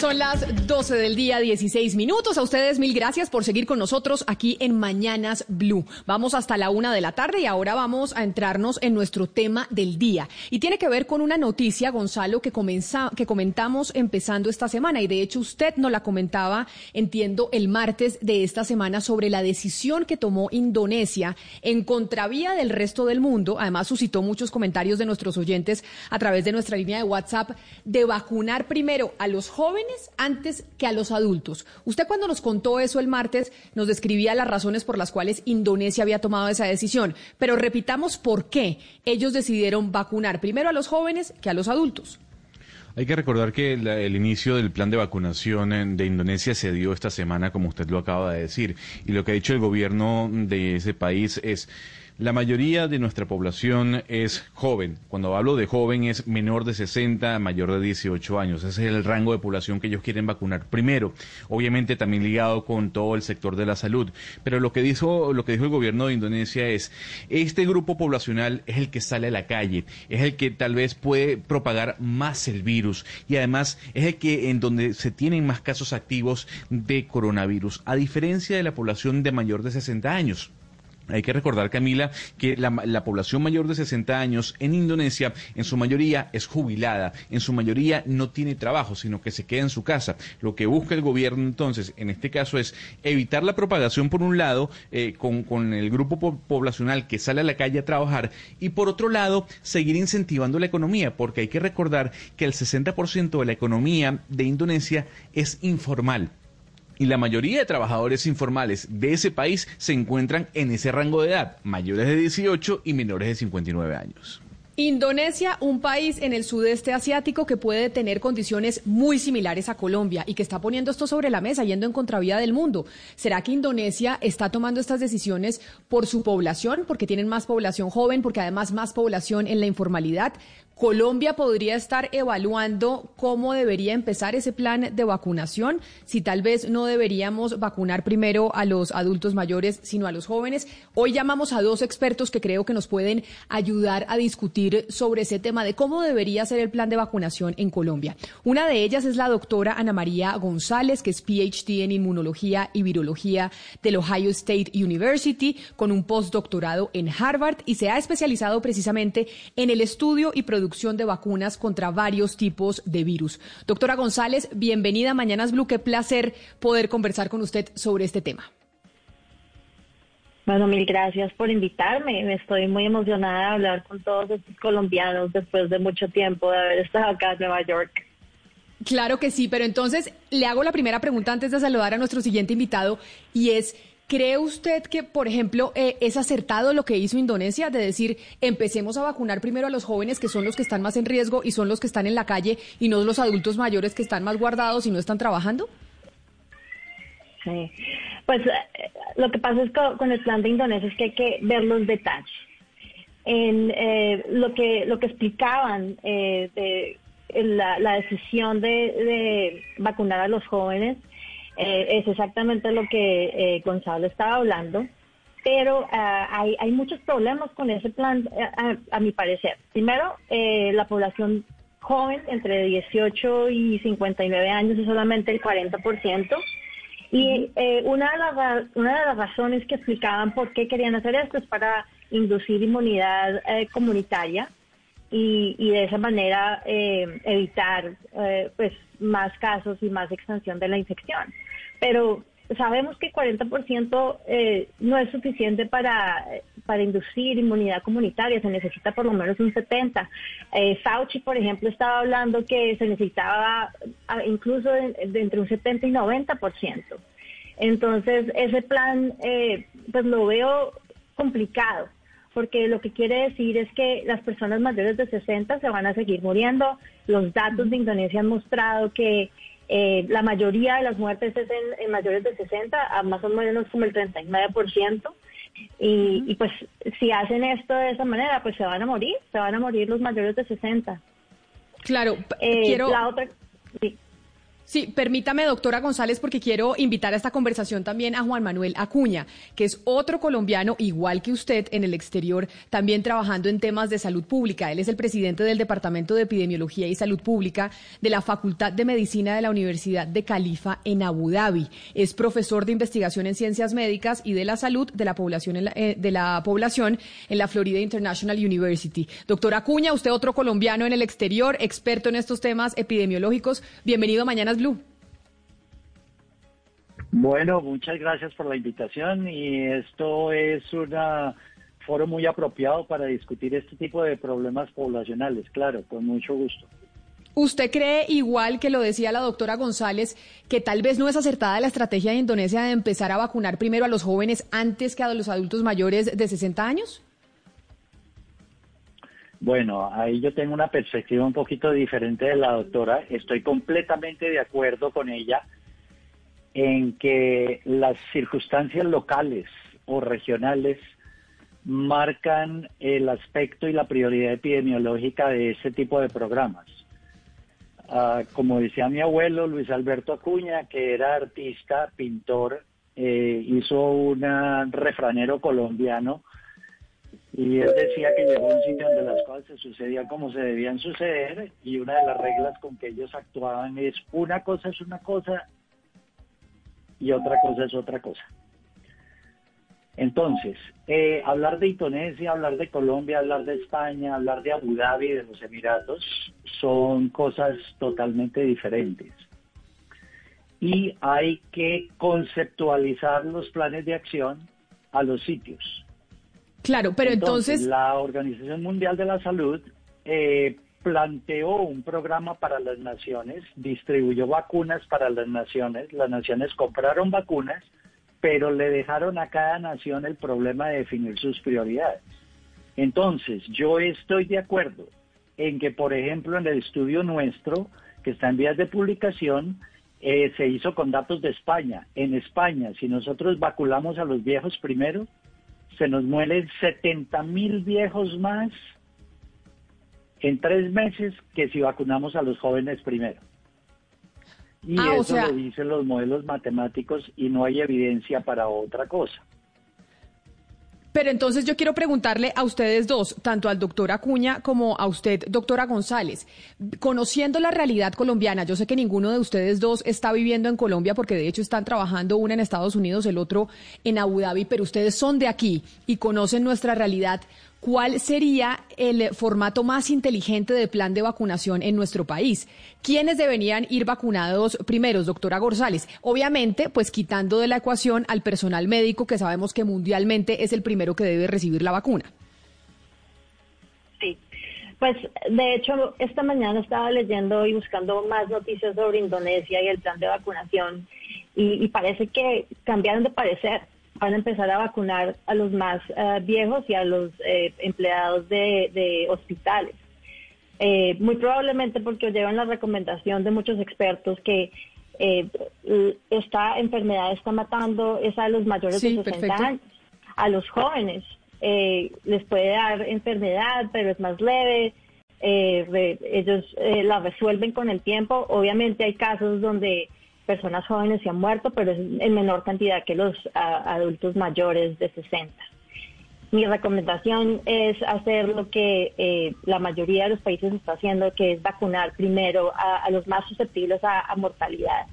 Son las 12 del día, 16 minutos. A ustedes mil gracias por seguir con nosotros aquí en Mañanas Blue. Vamos hasta la una de la tarde y ahora vamos a entrarnos en nuestro tema del día. Y tiene que ver con una noticia, Gonzalo, que, comenza, que comentamos empezando esta semana. Y de hecho usted nos la comentaba, entiendo, el martes de esta semana sobre la decisión que tomó Indonesia en contravía del resto del mundo. Además suscitó muchos comentarios de nuestros oyentes a través de nuestra línea de WhatsApp de vacunar primero a los jóvenes antes que a los adultos. Usted cuando nos contó eso el martes nos describía las razones por las cuales Indonesia había tomado esa decisión, pero repitamos por qué ellos decidieron vacunar primero a los jóvenes que a los adultos. Hay que recordar que el inicio del plan de vacunación de Indonesia se dio esta semana, como usted lo acaba de decir, y lo que ha dicho el gobierno de ese país es la mayoría de nuestra población es joven. Cuando hablo de joven es menor de 60, mayor de 18 años. Ese es el rango de población que ellos quieren vacunar primero. Obviamente también ligado con todo el sector de la salud. Pero lo que dijo, lo que dijo el gobierno de Indonesia es, este grupo poblacional es el que sale a la calle, es el que tal vez puede propagar más el virus y además es el que en donde se tienen más casos activos de coronavirus, a diferencia de la población de mayor de 60 años. Hay que recordar, Camila, que la, población mayor de 60 años en Indonesia en su mayoría es jubilada, en su mayoría no tiene trabajo, sino que se queda en su casa. Lo que busca el gobierno entonces, en este caso, es evitar la propagación por un lado eh, con, con, el grupo poblacional que sale a la calle a trabajar y por otro lado seguir incentivando la economía, porque hay que recordar que el 60% de la economía de Indonesia es informal y la mayoría de trabajadores informales de ese país se encuentran en ese rango de edad, mayores de 18 y menores de 59 años. Indonesia, un país en el sudeste asiático que puede tener condiciones muy similares a Colombia y que está poniendo esto sobre la mesa, yendo en contravía del mundo. ¿Será que Indonesia está tomando estas decisiones por su población, porque tienen más población joven, porque además más población en la informalidad? Colombia podría estar evaluando cómo debería empezar ese plan de vacunación, si tal vez no deberíamos vacunar primero a los adultos mayores, sino a los jóvenes. Hoy llamamos a dos expertos que creo que nos pueden ayudar a discutir sobre ese tema de cómo debería ser el plan de vacunación en Colombia. Una de ellas es la doctora Ana María González, que es PhD en inmunología y virología del Ohio State University, con un postdoctorado en Harvard y se ha especializado precisamente en el estudio y producción de vacunas contra varios tipos de virus. Doctora González, bienvenida a Mañanas Blue. Qué placer poder conversar con usted sobre este tema. Bueno, mil gracias por invitarme. Estoy muy emocionada de hablar con todos estos colombianos después de mucho tiempo de haber estado acá en Nueva York. Claro que sí, pero entonces le hago la primera pregunta antes de saludar a nuestro siguiente invitado y es, ¿Cree usted que, por ejemplo, eh, es acertado lo que hizo Indonesia de decir, empecemos a vacunar primero a los jóvenes que son los que están más en riesgo y son los que están en la calle y no los adultos mayores que están más guardados y no están trabajando? Sí, pues eh, lo que pasa es que con el plan de Indonesia es que hay que ver los detalles. En eh, lo que lo que explicaban de la, decisión de vacunar a los jóvenes eh, es exactamente lo que eh, Gonzalo estaba hablando, pero ah, hay, hay, muchos problemas con ese plan, eh, a, mi parecer. Primero, la población joven entre 18 y 59 años es solamente el 40%. Y una, de las, una de las razones que explicaban por qué querían hacer esto es para inducir inmunidad comunitaria y, y, de esa manera evitar pues más casos y más extensión de la infección. Pero sabemos que 40% eh, no es suficiente para, para inducir inmunidad comunitaria, se necesita por lo menos un 70%. Eh, Fauci, por ejemplo, estaba hablando que se necesitaba ah, incluso de, entre un 70 y 90%. Entonces, ese plan, eh, pues lo veo complicado, porque lo que quiere decir es que las personas mayores de 60 se van a seguir muriendo. Los datos de Indonesia han mostrado que eh, la mayoría de las muertes es en, mayores de 60, más o menos como el 39%. Y, y pues si hacen esto de esa manera, pues se van a morir, se van a morir los mayores de 60. Claro, eh, quiero... La otra, sí. Sí, permítame, doctora González, porque quiero invitar a esta conversación también a Juan Manuel Acuña, que es otro colombiano, igual que usted, en el exterior, también trabajando en temas de salud pública. Él es el presidente del Departamento de Epidemiología y Salud Pública de la Facultad de Medicina de la Universidad de Califa en Abu Dhabi. Es profesor de investigación en ciencias médicas y de la salud de la población en la, eh, de la población Florida International University. Doctora Acuña, usted otro colombiano en el exterior, experto en estos temas epidemiológicos. Bienvenido a Mañanas bueno, muchas gracias por la invitación y esto es un foro muy apropiado para discutir este tipo de problemas poblacionales, claro, con mucho gusto. ¿Usted cree, igual que lo decía la doctora González, que tal vez no es acertada la estrategia de Indonesia de empezar a vacunar primero a los jóvenes antes que a los adultos mayores de 60 años? Bueno, ahí yo tengo una perspectiva un poquito diferente de la doctora. Estoy completamente de acuerdo con ella en que las circunstancias locales o regionales marcan el aspecto y la prioridad epidemiológica de ese tipo de programas. Ah, como decía mi abuelo Luis Alberto Acuña, que era artista, pintor, eh, hizo un refranero colombiano y él decía que llegó a un sitio donde las cosas se sucedían como se debían suceder y una de las reglas con que ellos actuaban es una cosa es una cosa y otra cosa es otra cosa. Entonces, eh, hablar de Indonesia, hablar de Colombia, hablar de España, hablar de Abu Dhabi, de los Emiratos, son cosas totalmente diferentes. Y hay que conceptualizar los planes de acción a los sitios. Claro, pero entonces... La Organización Mundial de la Salud eh, planteó un programa para las naciones, distribuyó vacunas para las naciones, las naciones compraron vacunas, pero le dejaron a cada nación el problema de definir sus prioridades. Entonces, yo estoy de acuerdo en que, por ejemplo, en el estudio nuestro, que está en vías de publicación, eh, se hizo con datos de España. En España, si nosotros vacunamos a los viejos primero, se nos mueren 70 mil viejos más en tres meses que si vacunamos a los jóvenes primero. Y Ah, o eso sea- lo dicen los modelos matemáticos y no hay evidencia para otra cosa. Pero entonces yo quiero preguntarle a ustedes dos, tanto al doctor Acuña como a usted, doctora González, conociendo la realidad colombiana, yo sé que ninguno de ustedes dos está viviendo en Colombia porque de hecho están trabajando una en Estados Unidos, el otro en Abu Dhabi, pero ustedes son de aquí y conocen nuestra realidad. ¿Cuál sería el formato más inteligente de plan de vacunación en nuestro país? ¿Quiénes deberían ir vacunados primeros, doctora González? Obviamente, pues quitando de la ecuación al personal médico que sabemos que mundialmente es el primero que debe recibir la vacuna. Sí, pues de hecho esta mañana estaba leyendo y buscando más noticias sobre Indonesia y el plan de vacunación y, y parece que cambiaron de parecer. Van a empezar a vacunar a los más eh, viejos y a los eh, empleados de, de hospitales. Eh, muy probablemente porque llevan la recomendación de muchos expertos que eh, esta enfermedad está matando es a los mayores Sí, de 60 perfecto. años. A los jóvenes eh, les puede dar enfermedad, pero es más leve. eh, re- ellos eh, la resuelven con el tiempo. Obviamente hay casos donde personas jóvenes se han muerto, pero es en menor cantidad que los adultos mayores de 60. Mi recomendación es hacer lo que eh, la mayoría de los países está haciendo, que es vacunar primero a, los más susceptibles a mortalidad.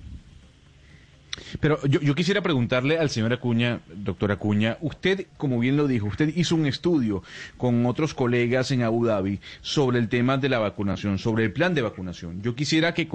Pero yo, yo, quisiera preguntarle al señor Acuña, doctor Acuña, usted, como bien lo dijo, usted hizo un estudio con otros colegas en Abu Dhabi sobre el tema de la vacunación, sobre el plan de vacunación. Yo quisiera que,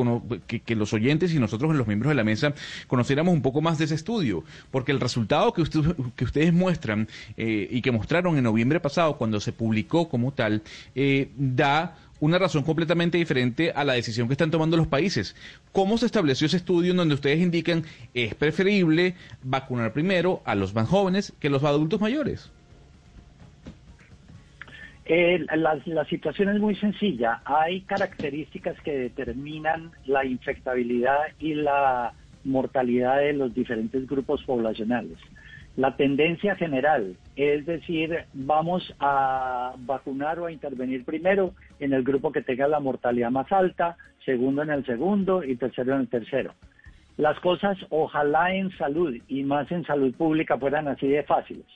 que, los oyentes y nosotros, los miembros de la mesa, conociéramos un poco más de ese estudio, porque el resultado que, usted, que ustedes muestran eh, y que mostraron en noviembre pasado, cuando se publicó como tal, eh, da una razón completamente diferente a la decisión que están tomando los países. ¿Cómo se estableció ese estudio en donde ustedes indican es preferible vacunar primero a los más jóvenes que a los adultos mayores? Eh, la, situación es muy sencilla. Hay características que determinan la infectabilidad y la mortalidad de los diferentes grupos poblacionales. La tendencia general es decir, vamos a vacunar o a intervenir primero en el grupo que tenga la mortalidad más alta, segundo en el segundo y tercero en el tercero. Las cosas ojalá en salud y más en salud pública fueran así de fáciles.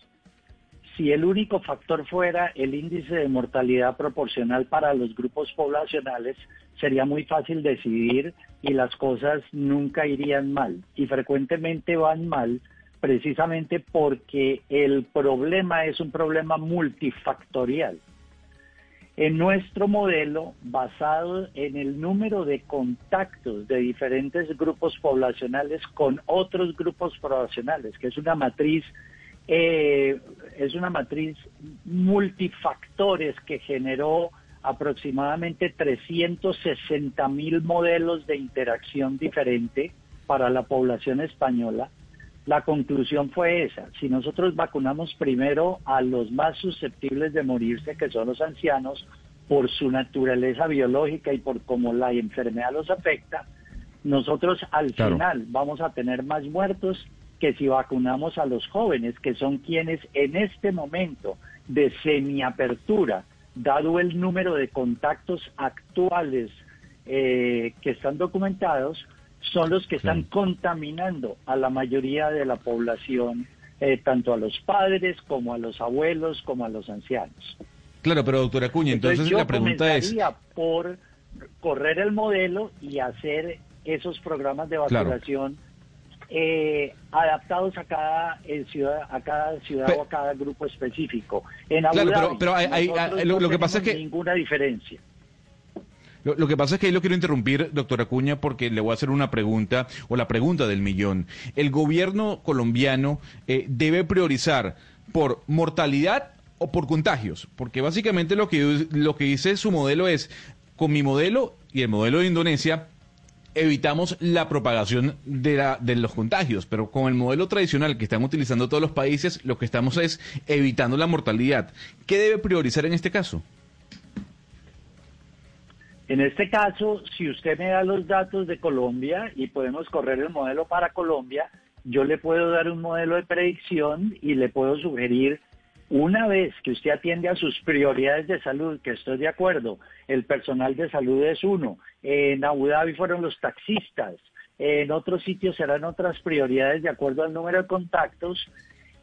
Si el único factor fuera el índice de mortalidad proporcional para los grupos poblacionales, sería muy fácil decidir y las cosas nunca irían mal. Y frecuentemente van mal precisamente porque el problema es un problema multifactorial. En nuestro modelo, basado en el número de contactos de diferentes grupos poblacionales con otros grupos poblacionales, que es una matriz, eh, es una matriz multifactores que generó aproximadamente 360 mil modelos de interacción diferente para la población española la conclusión fue esa. Si nosotros vacunamos primero a los más susceptibles de morirse, que son los ancianos, por su naturaleza biológica y por cómo la enfermedad los afecta, nosotros al final vamos a tener más muertos que si vacunamos a los jóvenes, que son quienes en este momento de semiapertura, dado el número de contactos actuales eh, que están documentados, son los que están contaminando a la mayoría de la población, eh, tanto a los padres como a los abuelos como a los ancianos. Claro, pero doctora Cuña, entonces, la pregunta es... por correr el modelo y hacer esos programas de vacunación eh, adaptados a cada eh, ciudad, a cada ciudad o a cada grupo específico. En Abu claro, pero, hay, lo, que pasa es que ninguna diferencia. Lo, que pasa es que ahí lo quiero interrumpir, doctora Acuña, porque le voy a hacer una pregunta, o la pregunta del millón. El gobierno colombiano eh, debe priorizar por mortalidad o por contagios, porque básicamente lo que, lo que dice su modelo es, con mi modelo y el modelo de Indonesia, evitamos la propagación de, la, de, los contagios, pero con el modelo tradicional que están utilizando todos los países, lo que estamos es evitando la mortalidad. ¿Qué debe priorizar en este caso? En este caso, si usted me da los datos de Colombia y podemos correr el modelo para Colombia, yo le puedo dar un modelo de predicción y le puedo sugerir, una vez que usted atiende a sus prioridades de salud, que estoy de acuerdo, el personal de salud es uno, en Abu Dhabi fueron los taxistas, en otros sitios serán otras prioridades de acuerdo al número de contactos,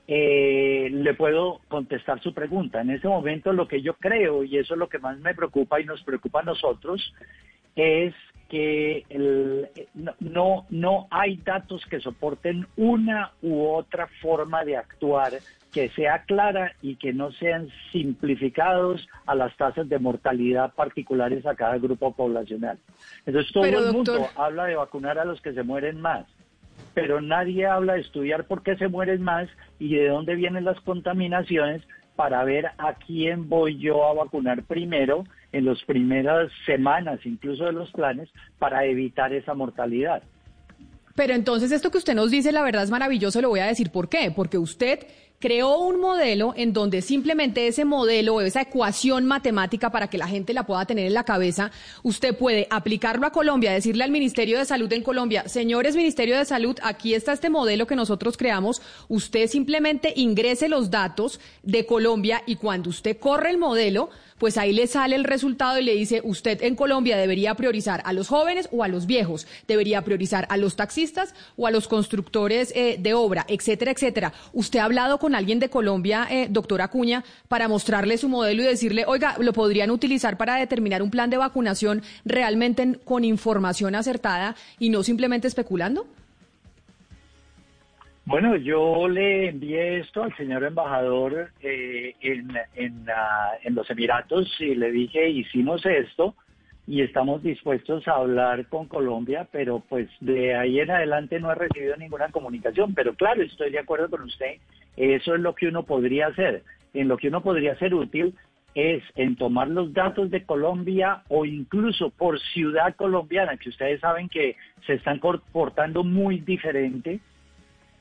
eh, le puedo contestar su pregunta. En ese momento lo que yo creo, y eso es lo que más me preocupa y nos preocupa a nosotros, es que no, no hay datos que soporten una u otra forma de actuar que sea clara y que no sean simplificados a las tasas de mortalidad particulares a cada grupo poblacional. Entonces todo el mundo habla de vacunar a los que se mueren más pero nadie habla de estudiar por qué se mueren más y de dónde vienen las contaminaciones para ver a quién voy yo a vacunar primero en las primeras semanas, incluso de los planes, para evitar esa mortalidad. Pero entonces esto que usted nos dice, la verdad es maravilloso, le voy a decir por qué. Porque usted creó un modelo en donde simplemente ese modelo esa ecuación matemática para que la gente la pueda tener en la cabeza, usted puede aplicarlo a Colombia, decirle al Ministerio de Salud en Colombia, señores Ministerio de Salud, aquí está este modelo que nosotros creamos, usted simplemente ingrese los datos de Colombia y cuando usted corre el modelo, pues ahí le sale el resultado y le dice, usted en Colombia debería priorizar a los jóvenes o a los viejos, debería priorizar a los taxistas o a los constructores eh, de obra, etcétera, etcétera. ¿Usted ha hablado con alguien de Colombia, eh, doctora Acuña, para mostrarle su modelo y decirle, oiga, lo podrían utilizar para determinar un plan de vacunación realmente con información acertada y no simplemente especulando? Bueno, yo le envié esto al señor embajador eh, en, en, ah, en los Emiratos y le dije, hicimos esto y estamos dispuestos a hablar con Colombia, pero pues de ahí en adelante no he recibido ninguna comunicación. Pero claro, estoy de acuerdo con usted, eso es lo que uno podría hacer. En lo que uno podría ser útil es en tomar los datos de Colombia o incluso por ciudad colombiana, que ustedes saben que se están comportando muy diferente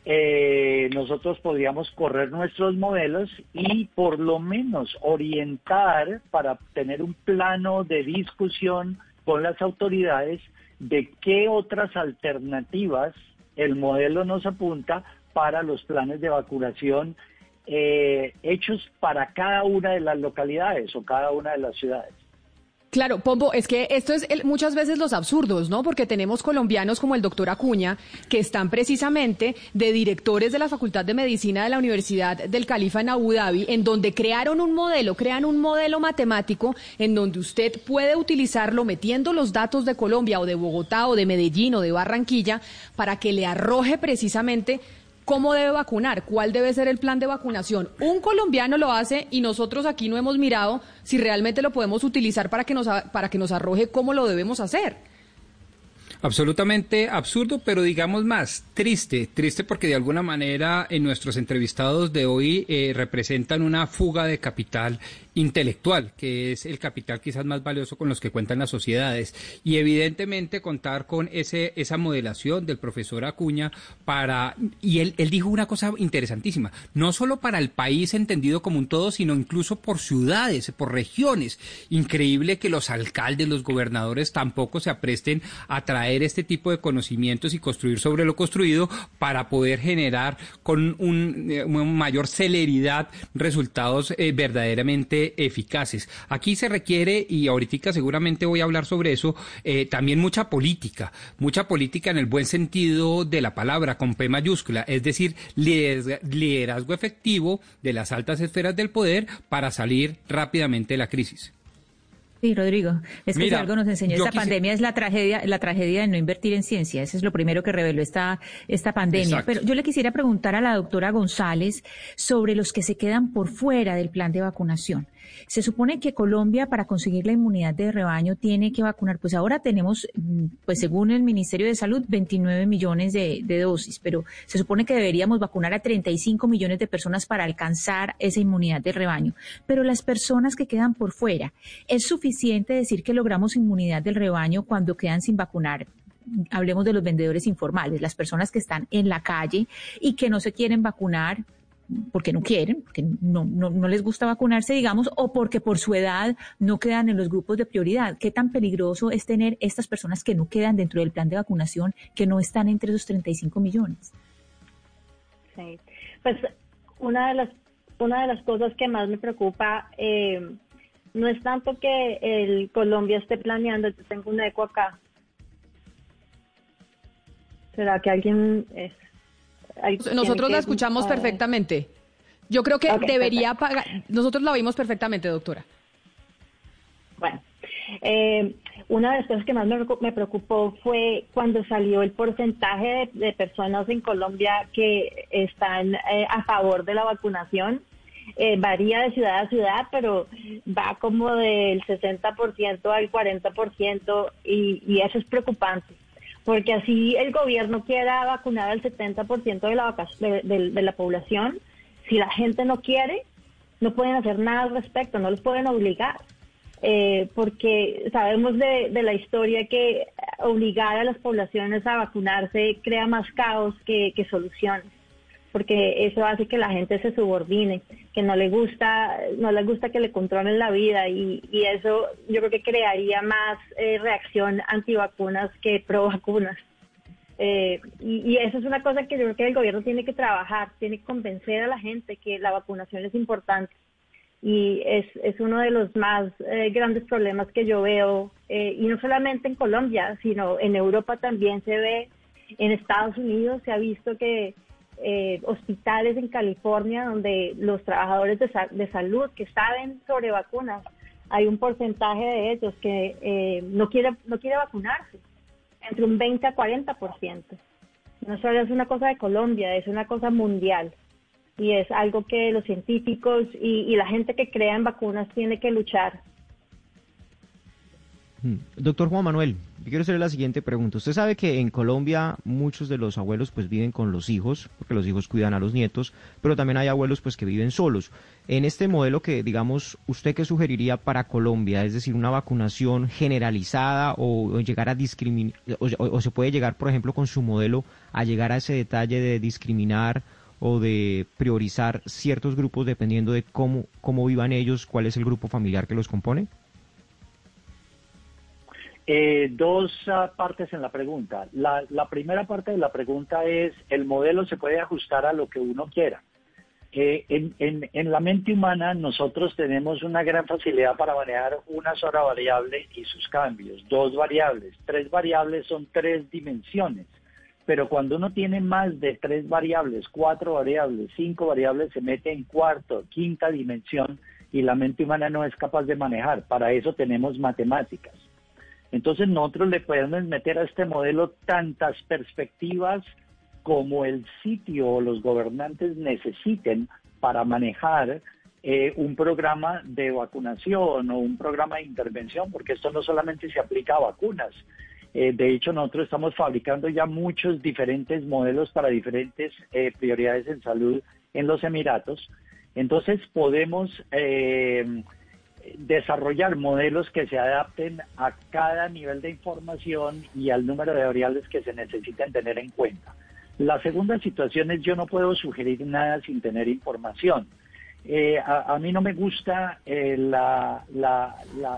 eh, nosotros podríamos correr nuestros modelos y por lo menos orientar para tener un plano de discusión con las autoridades de qué otras alternativas el modelo nos apunta para los planes de vacunación eh, hechos para cada una de las localidades o cada una de las ciudades. Claro, Pombo, es que esto es muchas veces los absurdos, ¿no? Porque tenemos colombianos como el doctor Acuña, que están precisamente de directores de la Facultad de Medicina de la Universidad del Califa en Abu Dhabi, en donde crearon un modelo, crean un modelo matemático en donde usted puede utilizarlo metiendo los datos de Colombia o de Bogotá o de Medellín o de Barranquilla para que le arroje precisamente cómo debe vacunar, cuál debe ser el plan de vacunación. Un colombiano lo hace y nosotros aquí no hemos mirado si realmente lo podemos utilizar para que nos, para que nos arroje cómo lo debemos hacer. Absolutamente absurdo, pero digamos más, triste, triste porque de alguna manera en nuestros entrevistados de hoy eh, representan una fuga de capital intelectual, que es el capital quizás más valioso con los que cuentan las sociedades. Y evidentemente contar con ese, esa modelación del profesor Acuña para, y él, él dijo una cosa interesantísima, no solo para el país entendido como un todo, sino incluso por ciudades, por regiones. Increíble que los alcaldes, los gobernadores tampoco se apresten a traer este tipo de conocimientos y construir sobre lo construido para poder generar con un, eh, mayor celeridad resultados eh, verdaderamente eficaces. Aquí se requiere, y ahorita seguramente voy a hablar sobre eso, eh, también mucha política, mucha política en el buen sentido de la palabra, con P mayúscula, es decir, liderazgo efectivo de las altas esferas del poder para salir rápidamente de la crisis. Sí, Rodrigo, es que si algo nos enseñó esta pandemia es la tragedia, la tragedia de no invertir en ciencia. Eso es lo primero que reveló esta, esta pandemia. Pero yo le quisiera preguntar a la doctora González sobre los que se quedan por fuera del plan de vacunación. Se supone que Colombia, para conseguir la inmunidad de rebaño, tiene que vacunar. Pues ahora tenemos, mm, pues según el Ministerio de Salud, 29 millones de, de dosis, pero se supone que deberíamos vacunar a 35 millones de personas para alcanzar esa inmunidad de rebaño. Pero las personas que quedan por fuera, ¿es suficiente decir que logramos inmunidad del rebaño cuando quedan sin vacunar? hablemos de los vendedores informales, las personas que están en la calle y que no se quieren vacunar porque no quieren, porque no, no, no, les gusta vacunarse, digamos, o porque por su edad no quedan en los grupos de prioridad. ¿Qué tan peligroso es tener estas personas que no quedan dentro del plan de vacunación, que no están entre esos 35 millones? Sí, pues una de las, una de las cosas que más me preocupa eh, no es tanto que el Colombia esté planeando, yo tengo un eco acá. ¿Será que alguien... Es, nosotros la escuchamos perfectamente. Yo creo que debería pagar. Nosotros la oímos perfectamente, doctora. Bueno, eh, una de las cosas que más me, preocupó fue cuando salió el porcentaje de, personas en Colombia que están eh, a favor de la vacunación. Eh, varía de ciudad a ciudad, pero va como del 60% al 40% y, y eso es preocupante porque así el gobierno quiera vacunar al 70% de la, de, la población, si la gente no quiere, no pueden hacer nada al respecto, no los pueden obligar. Eh, porque sabemos de, la historia que obligar a las poblaciones a vacunarse crea más caos que soluciones porque eso hace que la gente se subordine, que no le gusta, no le gusta que le controlen la vida y, y eso yo creo que crearía más eh, reacción antivacunas que pro vacunas. Eh, y, eso es una cosa que yo creo que el gobierno tiene que trabajar, tiene que convencer a la gente que la vacunación es importante. Y es, es uno de los más eh, grandes problemas que yo veo, y no solamente en Colombia, sino en Europa también se ve, en Estados Unidos se ha visto que eh, hospitales en California donde los trabajadores de, salud que saben sobre vacunas, hay un porcentaje de ellos que eh, no quiere no quiere vacunarse, entre un 20 a 40%. No solo es una cosa de Colombia, es una cosa mundial. Y es algo que los científicos y, la gente que crea en vacunas tiene que luchar. Mm. Doctor Juan Manuel, quiero hacerle la siguiente pregunta. Usted sabe que en Colombia muchos de los abuelos pues viven con los hijos, porque los hijos cuidan a los nietos, pero también hay abuelos pues que viven solos. En este modelo que digamos, ¿usted qué sugeriría para Colombia? Es decir, una vacunación generalizada o, llegar a discriminar, o, se puede llegar, por ejemplo, con su modelo a llegar a ese detalle de discriminar o de priorizar ciertos grupos dependiendo de cómo, cómo vivan ellos, cuál es el grupo familiar que los compone? Eh, dos ah, partes en la pregunta. La, primera parte de la pregunta es, el modelo se puede ajustar a lo que uno quiera. Eh, en, la mente humana nosotros tenemos una gran facilidad para manejar una sola variable y sus cambios, dos variables, tres variables son tres dimensiones, pero cuando uno tiene más de tres variables, cuatro variables, cinco variables, se mete en cuarto, quinta dimensión y la mente humana no es capaz de manejar. Para eso tenemos matemáticas. Entonces nosotros le podemos meter a este modelo tantas perspectivas como el sitio o los gobernantes necesiten para manejar eh, un programa de vacunación o un programa de intervención, porque esto no solamente se aplica a vacunas. Eh, de hecho, nosotros estamos fabricando ya muchos diferentes modelos para diferentes eh, prioridades en salud en los Emiratos. Entonces podemos desarrollar modelos que se adapten a cada nivel de información y al número de variables que se necesiten tener en cuenta. La segunda situación es yo no puedo sugerir nada sin tener información. Eh, a, mí no me gusta eh, la, la,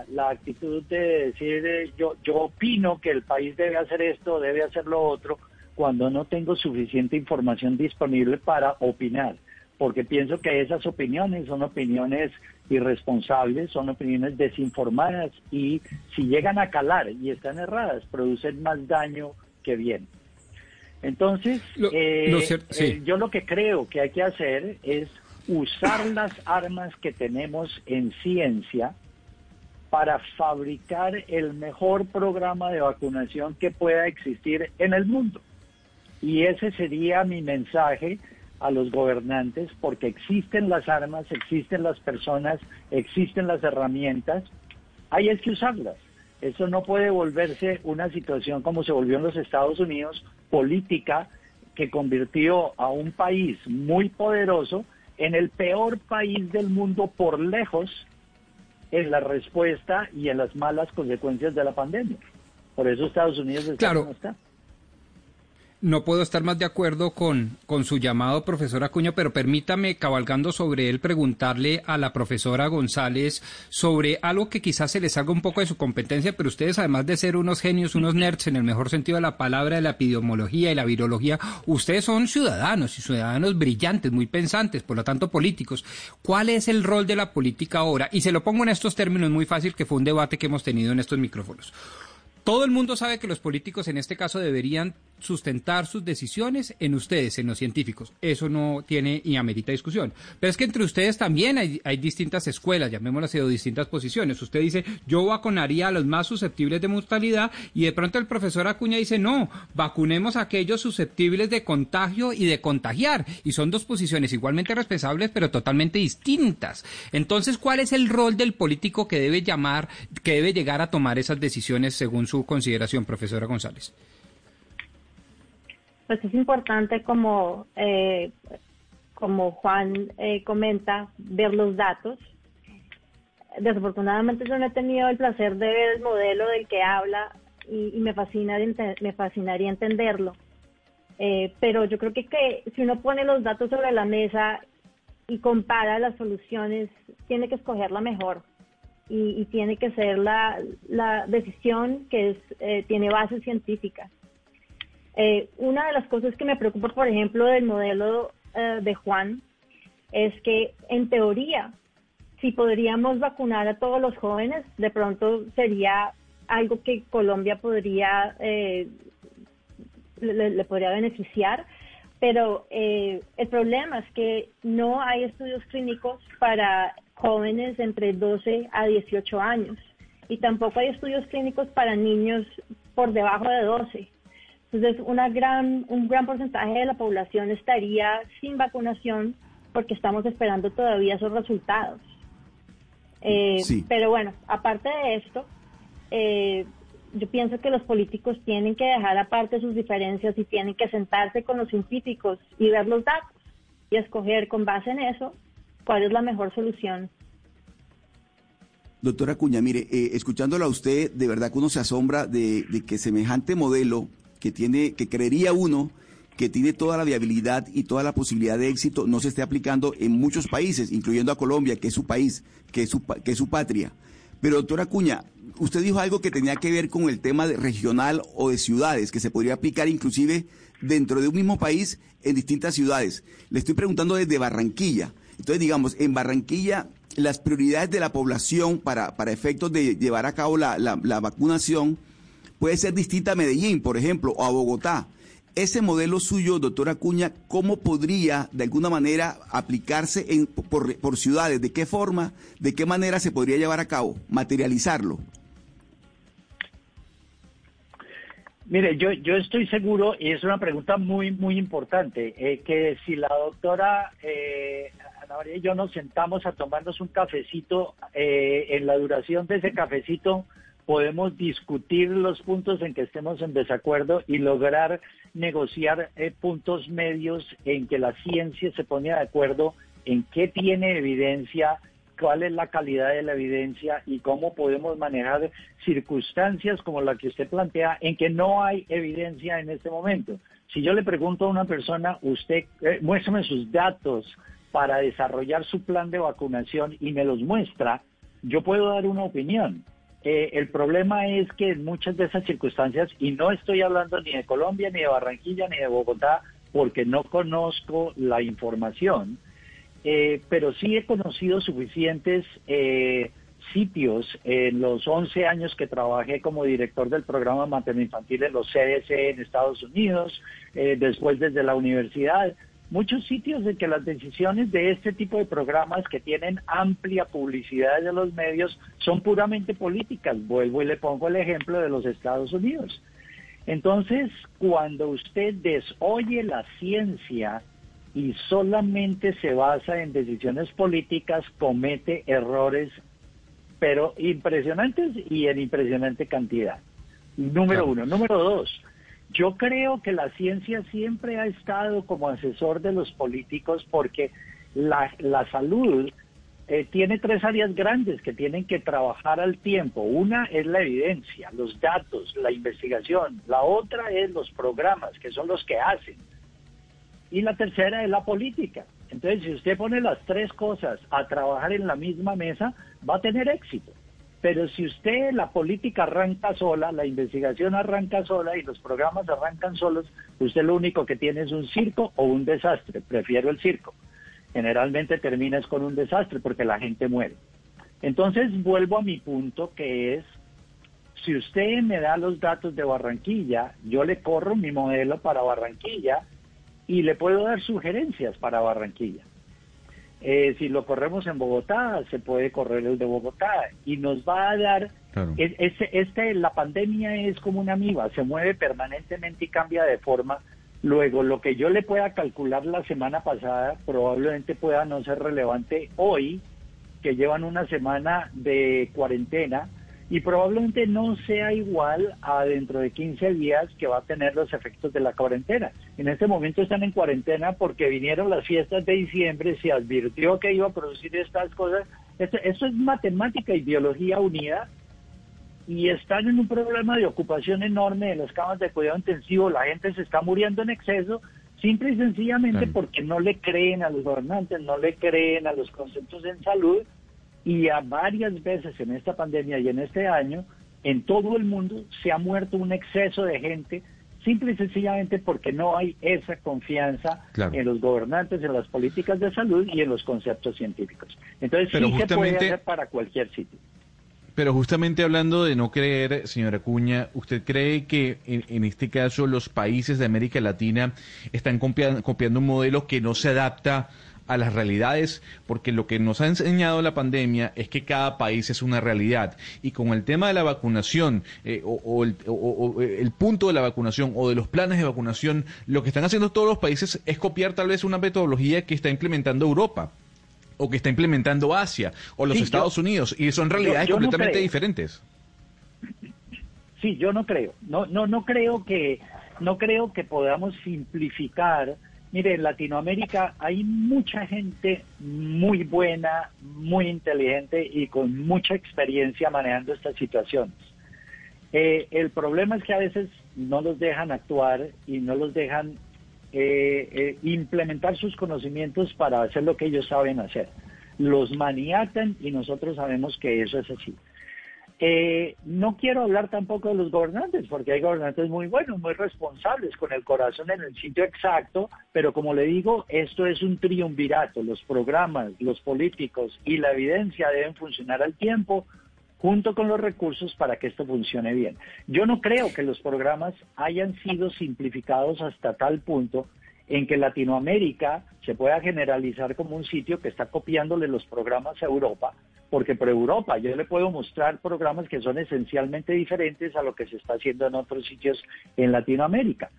la, actitud de decir eh, yo, yo opino que el país debe hacer esto, debe hacer lo otro, cuando no tengo suficiente información disponible para opinar porque pienso que esas opiniones son opiniones irresponsables, son opiniones desinformadas y si llegan a calar y están erradas, producen más daño que bien. Entonces, eh, eh, yo lo que creo que hay que hacer es usar las armas que tenemos en ciencia para fabricar el mejor programa de vacunación que pueda existir en el mundo. Y ese sería mi mensaje a los gobernantes porque existen las armas, existen las personas, existen las herramientas, hay es que usarlas. Eso no puede volverse una situación como se volvió en los Estados Unidos, política, que convirtió a un país muy poderoso en el peor país del mundo por lejos en la respuesta y en las malas consecuencias de la pandemia. Por eso Estados Unidos está como está. No puedo estar más de acuerdo con, con su llamado, profesor Acuña, pero permítame, cabalgando sobre él, preguntarle a la profesora González sobre algo que quizás se les haga un poco de su competencia, pero ustedes, además de ser unos genios, unos nerds en el mejor sentido de la palabra, de la epidemiología y la virología, ustedes son ciudadanos y ciudadanos brillantes, muy pensantes, por lo tanto políticos. ¿Cuál es el rol de la política ahora? Y se lo pongo en estos términos muy fácil, que fue un debate que hemos tenido en estos micrófonos. Todo el mundo sabe que los políticos en este caso deberían sustentar sus decisiones en ustedes, en los científicos. Eso no tiene y amerita discusión. Pero es que entre ustedes también hay, distintas escuelas, llamémoslas o distintas posiciones. Usted dice, yo vacunaría a los más susceptibles de mortalidad y de pronto el profesor Acuña dice, no, vacunemos a aquellos susceptibles de contagio y de contagiar. Y son dos posiciones igualmente responsables, pero totalmente distintas. Entonces, ¿cuál es el rol del político que debe llamar, que debe llegar a tomar esas decisiones según su consideración, profesora González? Pues es importante como, eh, como Juan eh, comenta, ver los datos. Desafortunadamente yo no he tenido el placer de ver el modelo del que habla y, me, fascina, me fascinaría entenderlo. Eh, pero yo creo que, que si uno pone los datos sobre la mesa y compara las soluciones, tiene que escoger la mejor. Y, tiene que ser la, la decisión que es, tiene base científica. Eh, una de las cosas que me preocupa, por ejemplo, del modelo eh, de Juan, es que en teoría, si podríamos vacunar a todos los jóvenes, de pronto sería algo que Colombia podría, eh, le, podría beneficiar, pero el problema es que no hay estudios clínicos para jóvenes entre 12 a 18 años y tampoco hay estudios clínicos para niños por debajo de 12. Entonces, una gran, un gran porcentaje de la población estaría sin vacunación porque estamos esperando todavía esos resultados. Eh, pero bueno, aparte de esto, eh, yo pienso que los políticos tienen que dejar aparte sus diferencias y tienen que sentarse con los científicos y ver los datos y escoger con base en eso cuál es la mejor solución. Doctora Cuña, mire, eh, escuchándolo a usted, de verdad que uno se asombra de, de que semejante modelo que tiene, que creería uno que tiene toda la viabilidad y toda la posibilidad de éxito, no se esté aplicando en muchos países, incluyendo a Colombia, que es su país, que es su, que es su patria. Pero doctora Cuña, usted dijo algo que tenía que ver con el tema regional o de ciudades, que se podría aplicar inclusive dentro de un mismo país en distintas ciudades. Le estoy preguntando desde Barranquilla. Entonces, digamos, en Barranquilla, las prioridades de la población para, para efectos de llevar a cabo la, la, la vacunación puede ser distinta a Medellín, por ejemplo, o a Bogotá. Ese modelo suyo, doctora Acuña, ¿cómo podría de alguna manera aplicarse en, por, por, ciudades? ¿De qué forma, de qué manera se podría llevar a cabo, materializarlo? Mire, yo, yo estoy seguro, y es una pregunta muy, muy importante, eh, que si la doctora eh, Ana María y yo nos sentamos a tomarnos un cafecito, eh, en la duración de ese cafecito podemos discutir los puntos en que estemos en desacuerdo y lograr negociar eh, puntos medios en que la ciencia se pone de acuerdo en qué tiene evidencia, cuál es la calidad de la evidencia y cómo podemos manejar circunstancias como la que usted plantea en que no hay evidencia en este momento. Si yo le pregunto a una persona, usted eh, muéstrame sus datos para desarrollar su plan de vacunación y me los muestra, yo puedo dar una opinión eh, el problema es que en muchas de esas circunstancias, y no estoy hablando ni de Colombia, ni de Barranquilla, ni de Bogotá, porque no conozco la información, eh, pero sí he conocido suficientes eh, sitios en los 11 años que trabajé como director del programa materno infantil en los CDC en Estados Unidos, después desde la universidad, muchos sitios en que las decisiones de este tipo de programas que tienen amplia publicidad de los medios son puramente políticas. Vuelvo y le pongo el ejemplo de los Estados Unidos. Entonces, cuando usted desoye la ciencia y solamente se basa en decisiones políticas, comete errores, pero impresionantes y en impresionante cantidad. Número uno. Número dos, yo creo que la ciencia siempre ha estado como asesor de los políticos porque la, salud eh, tiene tres áreas grandes que tienen que trabajar al tiempo. Una es la evidencia, los datos, la investigación. La otra es los programas, que son los que hacen. Y la tercera es la política. Entonces, si usted pone las tres cosas a trabajar en la misma mesa, va a tener éxito. Pero si usted la política arranca sola, la investigación arranca sola y los programas arrancan solos, usted lo único que tiene es un circo o un desastre. Prefiero el circo. Generalmente terminas con un desastre porque la gente muere. Entonces vuelvo a mi punto que es, si usted me da los datos de Barranquilla, yo le corro mi modelo para Barranquilla y le puedo dar sugerencias para Barranquilla. Eh, si lo corremos en Bogotá, se puede correr el de Bogotá y nos va a dar, este, la pandemia es como una amiba, se mueve permanentemente y cambia de forma. Luego, lo que yo le pueda calcular la semana pasada probablemente pueda no ser relevante hoy, que llevan una semana de cuarentena, y probablemente no sea igual a dentro de 15 días que va a tener los efectos de la cuarentena. En este momento están en cuarentena porque vinieron las fiestas de diciembre, se advirtió que iba a producir estas cosas. Esto, es matemática y biología unida y están en un problema de ocupación enorme de las camas de cuidado intensivo, la gente se está muriendo en exceso, simple y sencillamente porque no le creen a los gobernantes, no le creen a los conceptos en salud y a varias veces en esta pandemia y en este año, en todo el mundo se ha muerto un exceso de gente simple y sencillamente porque no hay esa confianza en los gobernantes, en las políticas de salud y en los conceptos científicos. Entonces sí se puede hacer para cualquier sitio. Pero justamente hablando de no creer, señora Cuña, ¿usted cree que en, este caso los países de América Latina están copiando un modelo que no se adapta a las realidades, porque lo que nos ha enseñado la pandemia es que cada país es una realidad. Y con el tema de la vacunación eh, o, el, el, punto de la vacunación o de los planes de vacunación, lo que están haciendo todos los países es copiar tal vez una metodología que está implementando Europa o que está implementando Asia o los Estados Unidos y son realidades completamente diferentes. Sí, yo no creo. No, no, no creo que no creo que podamos simplificar. Mire, en Latinoamérica hay mucha gente muy buena, muy inteligente y con mucha experiencia manejando estas situaciones. Eh, el problema es que a veces no los dejan actuar y no los dejan eh, eh, implementar sus conocimientos para hacer lo que ellos saben hacer. Los maniatan y nosotros sabemos que eso es así. Eh, no quiero hablar tampoco de los gobernantes, porque hay gobernantes muy buenos, muy responsables, con el corazón en el sitio exacto, pero como le digo, esto es un triunvirato. Los programas, los políticos y la evidencia deben funcionar al tiempo junto con los recursos para que esto funcione bien. Yo no creo que los programas hayan sido simplificados hasta tal punto en que Latinoamérica se pueda generalizar como un sitio que está copiándole los programas a Europa, porque por Europa yo le puedo mostrar programas que son esencialmente diferentes a lo que se está haciendo en otros sitios en Latinoamérica.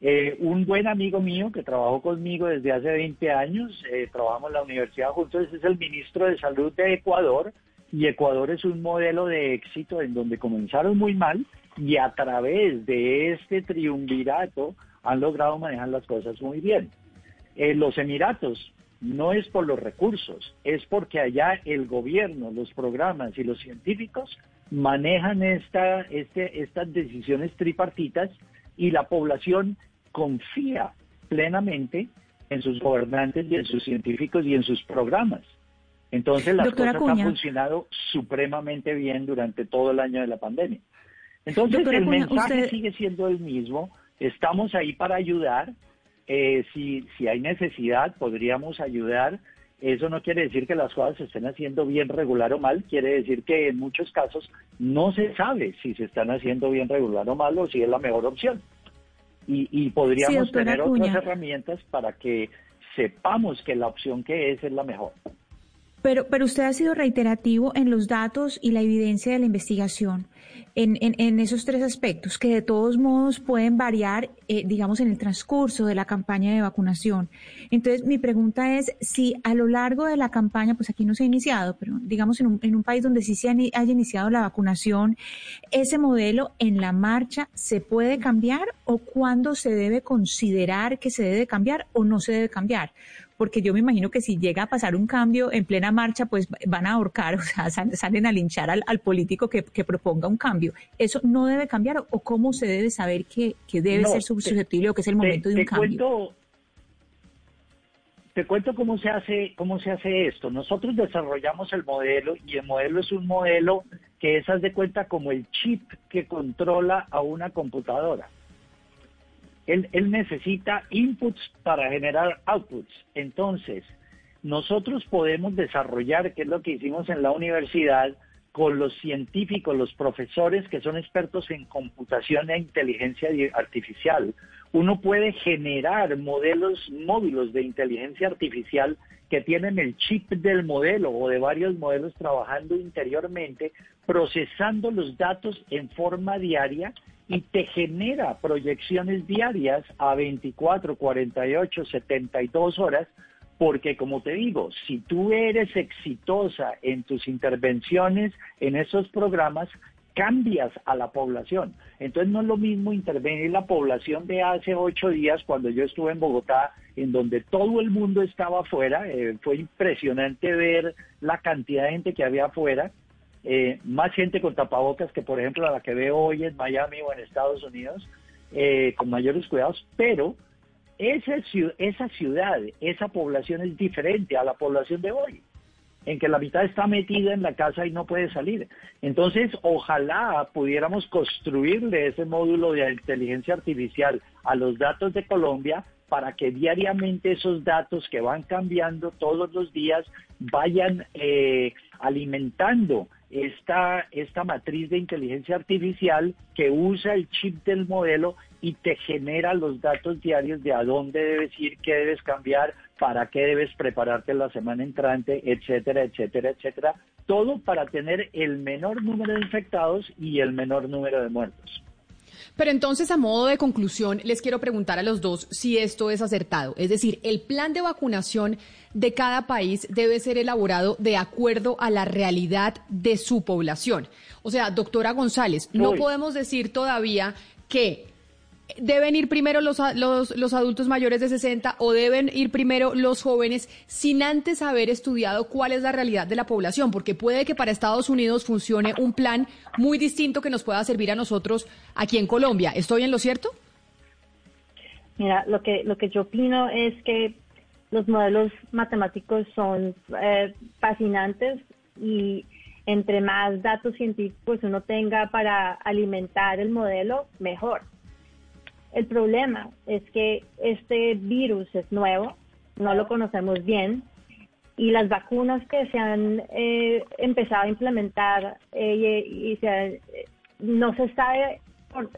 Eh, un buen amigo mío que trabajó conmigo desde hace 20 años, eh, trabajamos en la universidad juntos, es el ministro de Salud de Ecuador, y Ecuador es un modelo de éxito en donde comenzaron muy mal y a través de este triunvirato han logrado manejar las cosas muy bien. En los Emiratos no es por los recursos, es porque allá el gobierno, los programas y los científicos manejan esta, este, estas decisiones tripartitas y la población confía plenamente en sus gobernantes y en sus científicos y en sus programas. Entonces las cosas han funcionado supremamente bien durante todo el año de la pandemia. Entonces el mensaje sigue siendo el mismo, estamos ahí para ayudar, eh, si, si hay necesidad podríamos ayudar, eso no quiere decir que las cosas se estén haciendo bien regular o mal, quiere decir que en muchos casos no se sabe si se están haciendo bien regular o mal o si es la mejor opción. Y, y podríamos tener otras herramientas para que sepamos que la opción que es es la mejor. Pero, pero usted ha sido reiterativo en los datos y la evidencia de la investigación, en, en, esos tres aspectos, que de todos modos pueden variar, eh, digamos, en el transcurso de la campaña de vacunación. Entonces, mi pregunta es si a lo largo de la campaña, pues aquí no se ha iniciado, pero digamos en un, en un país donde sí se haya iniciado la vacunación, ese modelo en la marcha se puede cambiar o cuándo se debe considerar que se debe cambiar o no se debe cambiar porque yo me imagino que si llega a pasar un cambio en plena marcha, pues van a ahorcar, o sea, salen a linchar al, político que, proponga un cambio. ¿Eso no debe cambiar o cómo se debe saber que, debe ser susceptible o que es el momento de un cambio? te cuento cómo se hace cómo se hace esto. Nosotros desarrollamos el modelo y el modelo es un modelo que es haz de cuenta como el chip que controla a una computadora. Él, necesita inputs para generar outputs. Entonces, nosotros podemos desarrollar, que es lo que hicimos en la universidad, con los científicos, los profesores que son expertos en computación e inteligencia artificial. Uno puede generar modelos módulos de inteligencia artificial que tienen el chip del modelo o de varios modelos trabajando interiormente, procesando los datos en forma diaria y te genera proyecciones diarias a 24, 48, 72 horas, porque como te digo, si tú eres exitosa en tus intervenciones en esos programas, cambias a la población. Entonces no es lo mismo intervenir la población de hace ocho días cuando yo estuve en Bogotá, en donde todo el mundo estaba afuera. Eh, fue impresionante ver la cantidad de gente que había afuera eh, más gente con tapabocas que, por ejemplo, a la que veo hoy en Miami o en Estados Unidos, eh, con mayores cuidados, pero esa, esa ciudad, esa población es diferente a la población de hoy, en que la mitad está metida en la casa y no puede salir. Entonces, ojalá pudiéramos construirle ese módulo de inteligencia artificial a los datos de Colombia para que diariamente esos datos que van cambiando todos los días vayan eh, alimentando esta, esta matriz de inteligencia artificial que usa el chip del modelo y te genera los datos diarios de a dónde debes ir, qué debes cambiar, para qué debes prepararte la semana entrante, etcétera, etcétera, etcétera. Todo para tener el menor número de infectados y el menor número de muertos. Pero entonces, a modo de conclusión, les quiero preguntar a los dos si esto es acertado. Es decir, el plan de vacunación de cada país debe ser elaborado de acuerdo a la realidad de su población. O sea, doctora González, no podemos decir todavía que deben ir primero los, los, los, adultos mayores de 60 o deben ir primero los jóvenes sin antes haber estudiado cuál es la realidad de la población, porque puede que para Estados Unidos funcione un plan muy distinto que nos pueda servir a nosotros aquí en Colombia. ¿Estoy en lo cierto? Mira, lo que, lo que yo opino es que los modelos matemáticos son eh, fascinantes y entre más datos científicos uno tenga para alimentar el modelo, mejor el problema es que este virus es nuevo, no lo conocemos bien y las vacunas que se han eh, empezado a implementar eh, y, se, no se sabe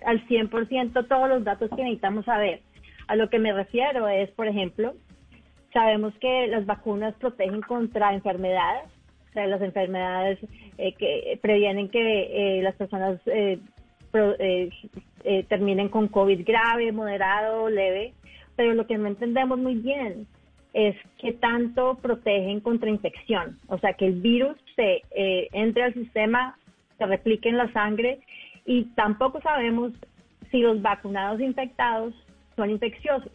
al 100% todos los datos que necesitamos saber. A lo que me refiero es, por ejemplo, sabemos que las vacunas protegen contra enfermedades, o sea, las enfermedades eh, que previenen que las personas eh, terminen con COVID grave, moderado, leve, pero lo que no entendemos muy bien es que tanto protegen contra infección, o sea, que el virus eh, entre al sistema, se replique en la sangre y tampoco sabemos si los vacunados infectados son infecciosos.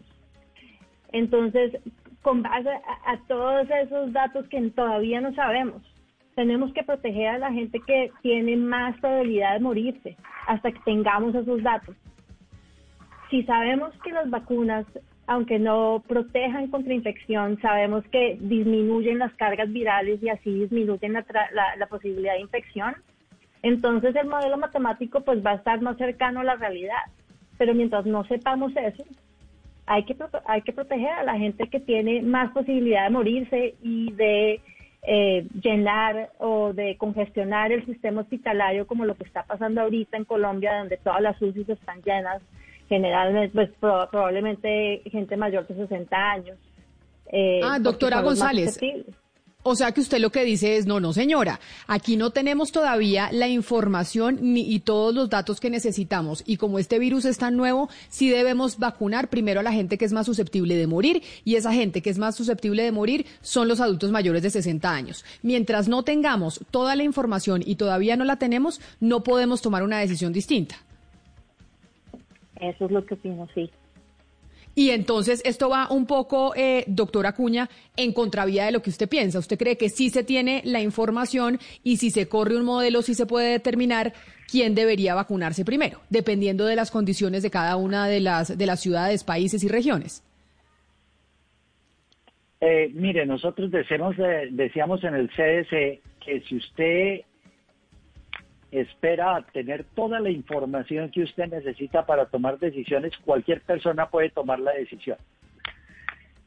Entonces, con base a todos esos datos que todavía no sabemos, tenemos que proteger a la gente que tiene más probabilidad de morirse hasta que tengamos esos datos. Si sabemos que las vacunas, aunque no protejan contra infección, sabemos que disminuyen las cargas virales y así disminuyen la, posibilidad de infección, entonces el modelo matemático pues va a estar más cercano a la realidad. Pero mientras no sepamos eso, hay que, hay que proteger a la gente que tiene más posibilidad de morirse y de eh, llenar o de congestionar el sistema hospitalario como lo que está pasando ahorita en Colombia, donde todas las UCIs están llenas, generalmente, pues probablemente gente mayor de 60 años. Eh, ah, doctora González. O sea que usted lo que dice es, no, no señora, aquí no tenemos todavía la información ni, y todos los datos que necesitamos. Y como este virus es tan nuevo, sí debemos vacunar primero a la gente que es más susceptible de morir y esa gente que es más susceptible de morir son los adultos mayores de 60 años. Mientras no tengamos toda la información y todavía no la tenemos, no podemos tomar una decisión distinta. Eso es lo que opino, sí. Y entonces esto va un poco, eh, doctora Cuña, en contravía de lo que usted piensa. ¿Usted cree que sí se tiene la información y si se corre un modelo, sí se puede determinar quién debería vacunarse primero, dependiendo de las condiciones de cada una de las, de las ciudades, países y regiones? Eh, mire, nosotros decíamos, eh, decíamos en el CDC que si usted espera tener toda la información que usted necesita para tomar decisiones, cualquier persona puede tomar la decisión.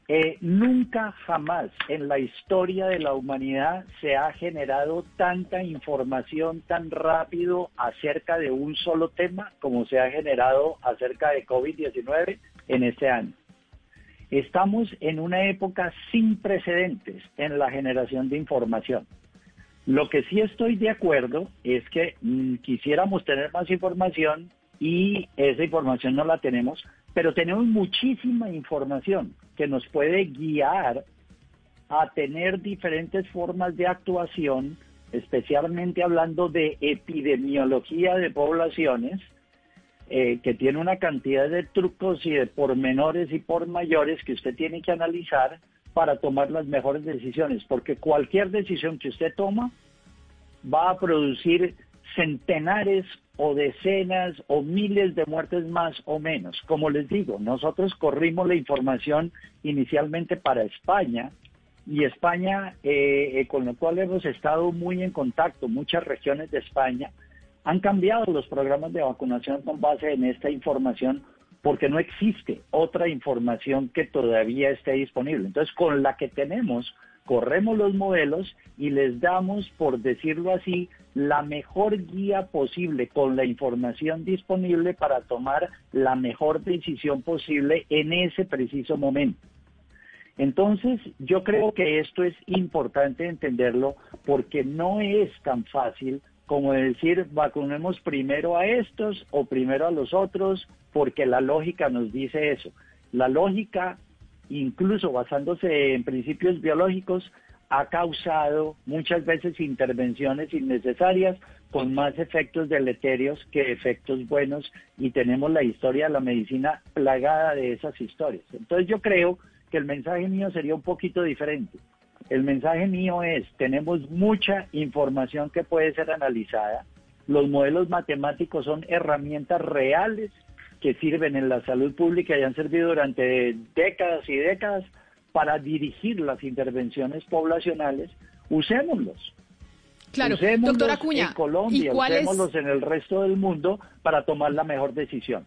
Eh, nunca jamás en la historia de la humanidad se ha generado tanta información tan rápido acerca de un solo tema como se ha generado acerca de COVID-19 en este año. Estamos en una época sin precedentes en la generación de información. Lo que sí estoy de acuerdo es que mm, quisiéramos tener más información y esa información no la tenemos, pero tenemos muchísima información que nos puede guiar a tener diferentes formas de actuación, especialmente hablando de epidemiología de poblaciones, eh, que tiene una cantidad de trucos y de pormenores y por mayores que usted tiene que analizar para tomar las mejores decisiones, porque cualquier decisión que usted toma va a producir centenares o decenas o miles de muertes más o menos. Como les digo, nosotros corrimos la información inicialmente para España y España, eh, eh, con lo cual hemos estado muy en contacto, muchas regiones de España han cambiado los programas de vacunación con base en esta información porque no existe otra información que todavía esté disponible. Entonces, con la que tenemos, corremos los modelos y les damos, por decirlo así, la mejor guía posible con la información disponible para tomar la mejor decisión posible en ese preciso momento. Entonces, yo creo que esto es importante entenderlo porque no es tan fácil como decir vacunemos primero a estos o primero a los otros, porque la lógica nos dice eso. La lógica, incluso basándose en principios biológicos, ha causado muchas veces intervenciones innecesarias con más efectos deleterios que efectos buenos y tenemos la historia de la medicina plagada de esas historias. Entonces yo creo que el mensaje mío sería un poquito diferente. El mensaje mío es, tenemos mucha información que puede ser analizada. Los modelos matemáticos son herramientas reales que sirven en la salud pública y han servido durante décadas y décadas para dirigir las intervenciones poblacionales. Usémoslos. Claro, doctora Acuña, en Colombia, usémoslos en el resto del mundo para tomar la mejor decisión.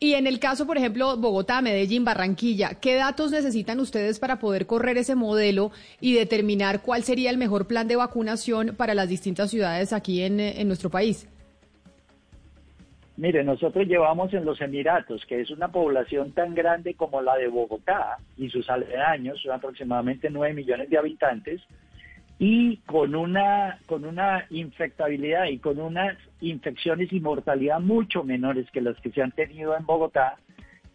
Y en el caso, por ejemplo, Bogotá, Medellín, Barranquilla, ¿qué datos necesitan ustedes para poder correr ese modelo y determinar cuál sería el mejor plan de vacunación para las distintas ciudades aquí en, nuestro país? Mire, nosotros llevamos en los Emiratos, que es una población tan grande como la de Bogotá y sus aledaños, son aproximadamente 9 millones de habitantes, y con una, con una infectabilidad y con unas infecciones y mortalidad mucho menores que las que se han tenido en Bogotá,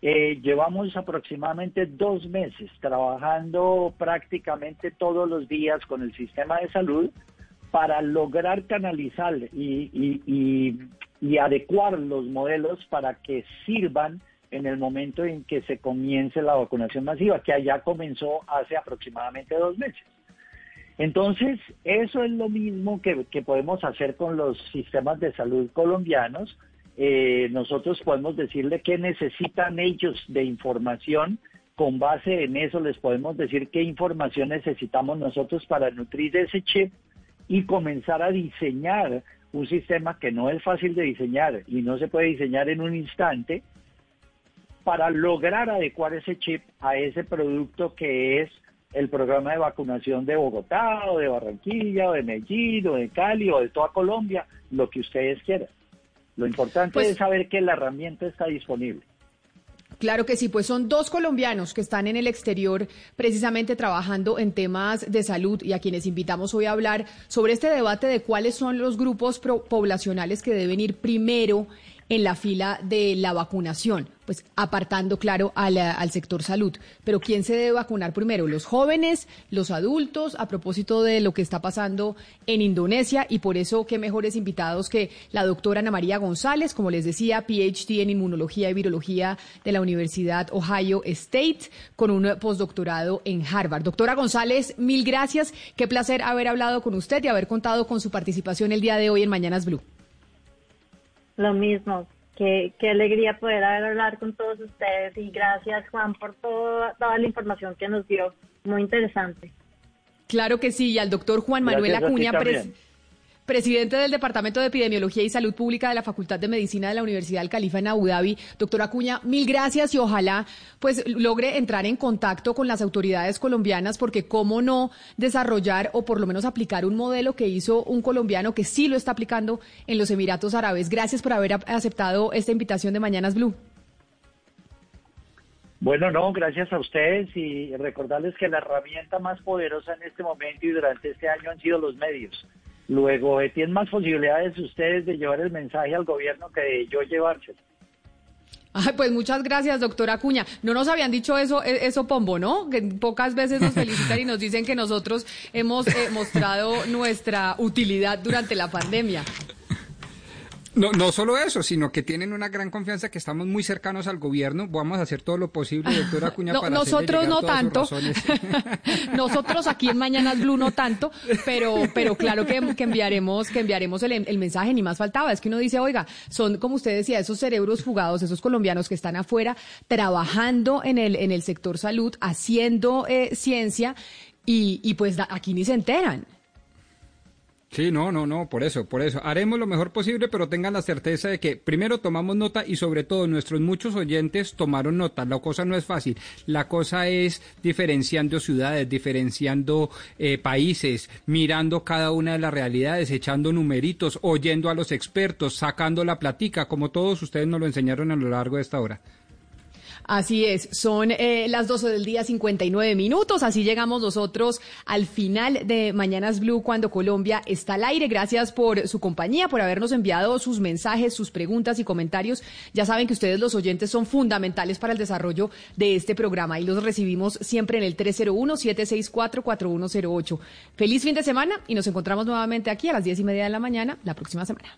eh, llevamos aproximadamente dos meses trabajando prácticamente todos los días con el sistema de salud para lograr canalizar y, adecuar los modelos para que sirvan en el momento en que se comience la vacunación masiva, que allá comenzó hace aproximadamente dos meses. Entonces, eso es lo mismo que, podemos hacer con los sistemas de salud colombianos. Eh, nosotros podemos decirle qué necesitan ellos de información. Con base en eso les podemos decir qué información necesitamos nosotros para nutrir ese chip y comenzar a diseñar un sistema que no es fácil de diseñar y no se puede diseñar en un instante para lograr adecuar ese chip a ese producto que es el programa de vacunación de Bogotá o de Barranquilla o de Medellín o de Cali o de toda Colombia, lo que ustedes quieran. Lo importante pues es saber que la herramienta está disponible. Claro que sí, pues son dos colombianos que están en el exterior precisamente trabajando en temas de salud y a quienes invitamos hoy a hablar sobre este debate de cuáles son los grupos poblacionales que deben ir primero en la fila de la vacunación, pues apartando, claro, al, al, sector salud. Pero ¿quién se debe vacunar primero? ¿Los jóvenes, los adultos? A propósito de lo que está pasando en Indonesia y por eso qué mejores invitados que la doctora Ana María González, como les decía, PhD en inmunología y virología de la Universidad Ohio State, con un postdoctorado en Harvard. Doctora González, mil gracias. Qué placer haber hablado con usted y haber contado con su participación el día de hoy en Mañanas Blue. Lo mismo, qué, qué alegría poder hablar con todos ustedes y gracias Juan por toda la información que nos dio, muy interesante. Claro que sí, y al doctor Juan Manuel Acuña, presidente del Departamento de Epidemiología y Salud Pública de la Facultad de Medicina de la Universidad del Califa en Abu Dhabi. Doctora Acuña, mil gracias y ojalá pues logre entrar en contacto con las autoridades colombianas porque cómo no desarrollar o por lo menos aplicar un modelo que hizo un colombiano que sí lo está aplicando en los Emiratos Árabes. Gracias por haber aceptado esta invitación de Mañanas Blue. Bueno, no, gracias a ustedes y recordarles que la herramienta más poderosa en este momento y durante este año han sido los medios. Luego, eh, tienen más posibilidades ustedes de llevar el mensaje al gobierno que de yo llevárselo. Ay, pues muchas gracias, doctora Acuña. No nos habían dicho eso, e, eso Pombo, ¿no? Que pocas veces nos felicitan y nos dicen que nosotros hemos eh, mostrado nuestra utilidad durante la pandemia. No, no solo eso, sino que tienen una gran confianza que estamos muy cercanos al gobierno. Vamos a hacer todo lo posible, doctora Acuña, para nosotros no tanto. nosotros aquí en Mañanas Blue no tanto, pero, pero claro que, enviaremos, que enviaremos el, mensaje, ni más faltaba. Es que uno dice, oiga, son como usted decía, esos cerebros fugados, esos colombianos que están afuera trabajando en el, en el sector salud, haciendo eh, ciencia, y, y pues aquí ni se enteran. Sí, no, no, no, por eso, por eso. Haremos lo mejor posible, pero tengan la certeza de que primero tomamos nota y sobre todo nuestros muchos oyentes tomaron nota. La cosa no es fácil. La cosa es diferenciando ciudades, diferenciando eh, países, mirando cada una de las realidades, echando numeritos, oyendo a los expertos, sacando la platica, como todos ustedes nos lo enseñaron a lo largo de esta hora. Así es, son eh, las 12 del día 59 minutos, así llegamos nosotros al final de Mañanas Blue cuando Colombia está al aire. Gracias por su compañía, por habernos enviado sus mensajes, sus preguntas y comentarios. Ya saben que ustedes los oyentes son fundamentales para el desarrollo de este programa y los recibimos siempre en el 301-764-4108. Feliz fin de semana y nos encontramos nuevamente aquí a las 10 y media de la mañana la próxima semana.